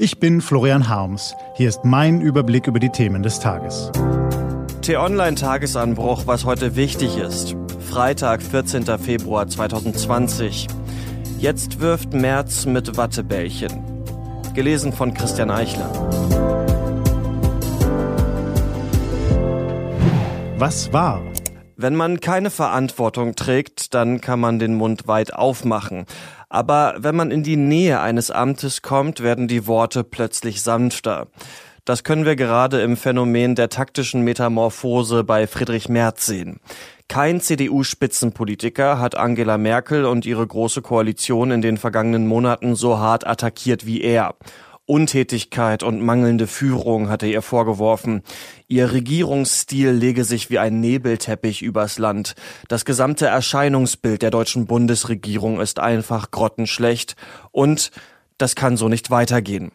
Ich bin Florian Harms. Hier ist mein Überblick über die Themen des Tages. T-Online-Tagesanbruch, was heute wichtig ist. Freitag, 14. Februar 2020. Jetzt wirft Merz mit Wattebällchen. Gelesen von Christian Eichler. Was war? Wenn man keine Verantwortung trägt, dann kann man den Mund weit aufmachen. Aber wenn man in die Nähe eines Amtes kommt, werden die Worte plötzlich sanfter. Das können wir gerade im Phänomen der taktischen Metamorphose bei Friedrich Merz sehen. Kein CDU-Spitzenpolitiker hat Angela Merkel und ihre große Koalition in den vergangenen Monaten so hart attackiert wie er. Untätigkeit und mangelnde Führung hatte ihr vorgeworfen. Ihr Regierungsstil lege sich wie ein Nebelteppich übers Land. Das gesamte Erscheinungsbild der deutschen Bundesregierung ist einfach grottenschlecht und das kann so nicht weitergehen.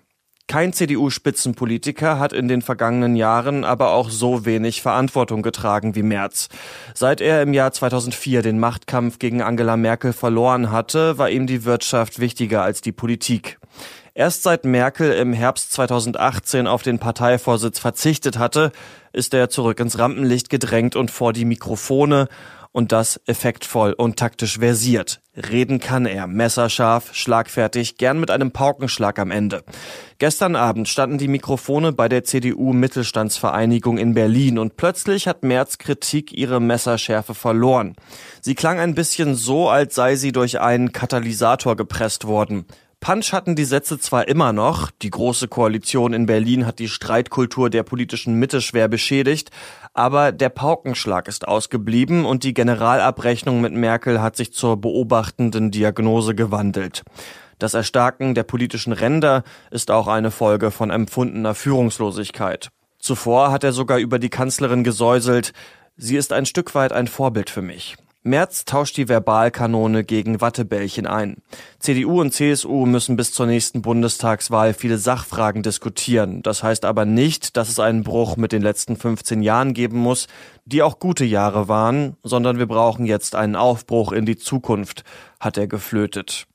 Kein CDU-Spitzenpolitiker hat in den vergangenen Jahren aber auch so wenig Verantwortung getragen wie Merz. Seit er im Jahr 2004 den Machtkampf gegen Angela Merkel verloren hatte, war ihm die Wirtschaft wichtiger als die Politik. Erst seit Merkel im Herbst 2018 auf den Parteivorsitz verzichtet hatte, ist er zurück ins Rampenlicht gedrängt und vor die Mikrofone und das effektvoll und taktisch versiert. Reden kann er, messerscharf, schlagfertig, gern mit einem Paukenschlag am Ende. Gestern Abend standen die Mikrofone bei der CDU Mittelstandsvereinigung in Berlin und plötzlich hat Merz Kritik ihre Messerschärfe verloren. Sie klang ein bisschen so, als sei sie durch einen Katalysator gepresst worden. Punch hatten die Sätze zwar immer noch, die Große Koalition in Berlin hat die Streitkultur der politischen Mitte schwer beschädigt, aber der Paukenschlag ist ausgeblieben und die Generalabrechnung mit Merkel hat sich zur beobachtenden Diagnose gewandelt. Das Erstarken der politischen Ränder ist auch eine Folge von empfundener Führungslosigkeit. Zuvor hat er sogar über die Kanzlerin gesäuselt, sie ist ein Stück weit ein Vorbild für mich. Merz tauscht die Verbalkanone gegen Wattebällchen ein. CDU und CSU müssen bis zur nächsten Bundestagswahl viele Sachfragen diskutieren. Das heißt aber nicht, dass es einen Bruch mit den letzten 15 Jahren geben muss, die auch gute Jahre waren, sondern wir brauchen jetzt einen Aufbruch in die Zukunft, hat er geflötet.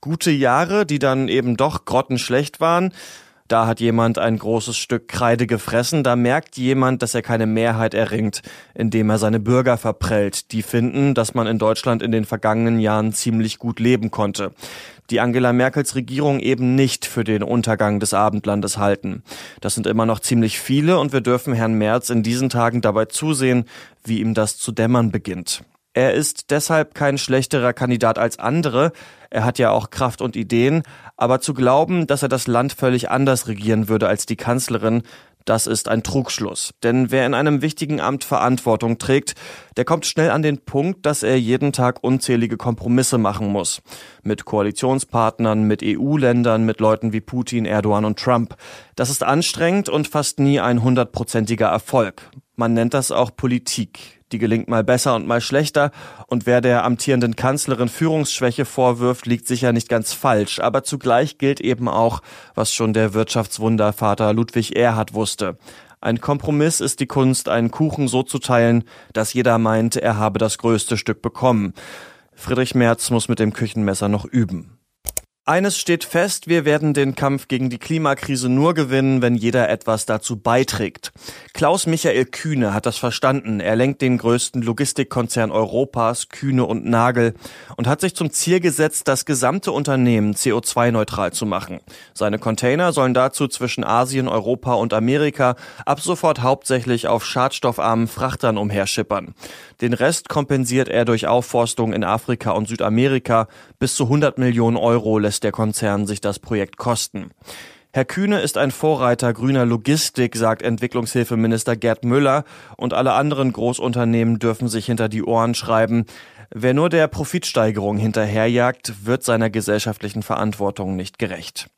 Gute Jahre, die dann eben doch grottenschlecht waren, da hat jemand ein großes Stück Kreide gefressen, da merkt jemand, dass er keine Mehrheit erringt, indem er seine Bürger verprellt, die finden, dass man in Deutschland in den vergangenen Jahren ziemlich gut leben konnte die Angela Merkels Regierung eben nicht für den Untergang des Abendlandes halten. Das sind immer noch ziemlich viele und wir dürfen Herrn Merz in diesen Tagen dabei zusehen, wie ihm das zu dämmern beginnt. Er ist deshalb kein schlechterer Kandidat als andere. Er hat ja auch Kraft und Ideen. Aber zu glauben, dass er das Land völlig anders regieren würde als die Kanzlerin, das ist ein Trugschluss. Denn wer in einem wichtigen Amt Verantwortung trägt, der kommt schnell an den Punkt, dass er jeden Tag unzählige Kompromisse machen muss. Mit Koalitionspartnern, mit EU-Ländern, mit Leuten wie Putin, Erdogan und Trump. Das ist anstrengend und fast nie ein hundertprozentiger Erfolg. Man nennt das auch Politik. Die gelingt mal besser und mal schlechter. Und wer der amtierenden Kanzlerin Führungsschwäche vorwirft, liegt sicher nicht ganz falsch. Aber zugleich gilt eben auch, was schon der Wirtschaftswundervater Ludwig Erhard wusste. Ein Kompromiss ist die Kunst, einen Kuchen so zu teilen, dass jeder meint, er habe das größte Stück bekommen. Friedrich Merz muss mit dem Küchenmesser noch üben. Eines steht fest, wir werden den Kampf gegen die Klimakrise nur gewinnen, wenn jeder etwas dazu beiträgt. Klaus Michael Kühne hat das verstanden. Er lenkt den größten Logistikkonzern Europas, Kühne und Nagel, und hat sich zum Ziel gesetzt, das gesamte Unternehmen CO2-neutral zu machen. Seine Container sollen dazu zwischen Asien, Europa und Amerika ab sofort hauptsächlich auf schadstoffarmen Frachtern umherschippern. Den Rest kompensiert er durch Aufforstung in Afrika und Südamerika. Bis zu 100 Millionen Euro lässt der Konzern sich das Projekt kosten. Herr Kühne ist ein Vorreiter grüner Logistik, sagt Entwicklungshilfeminister Gerd Müller, und alle anderen Großunternehmen dürfen sich hinter die Ohren schreiben. Wer nur der Profitsteigerung hinterherjagt, wird seiner gesellschaftlichen Verantwortung nicht gerecht.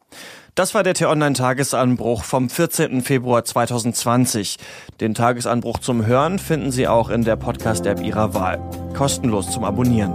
Das war der T-Online-Tagesanbruch vom 14. Februar 2020. Den Tagesanbruch zum Hören finden Sie auch in der Podcast-App Ihrer Wahl. Kostenlos zum Abonnieren.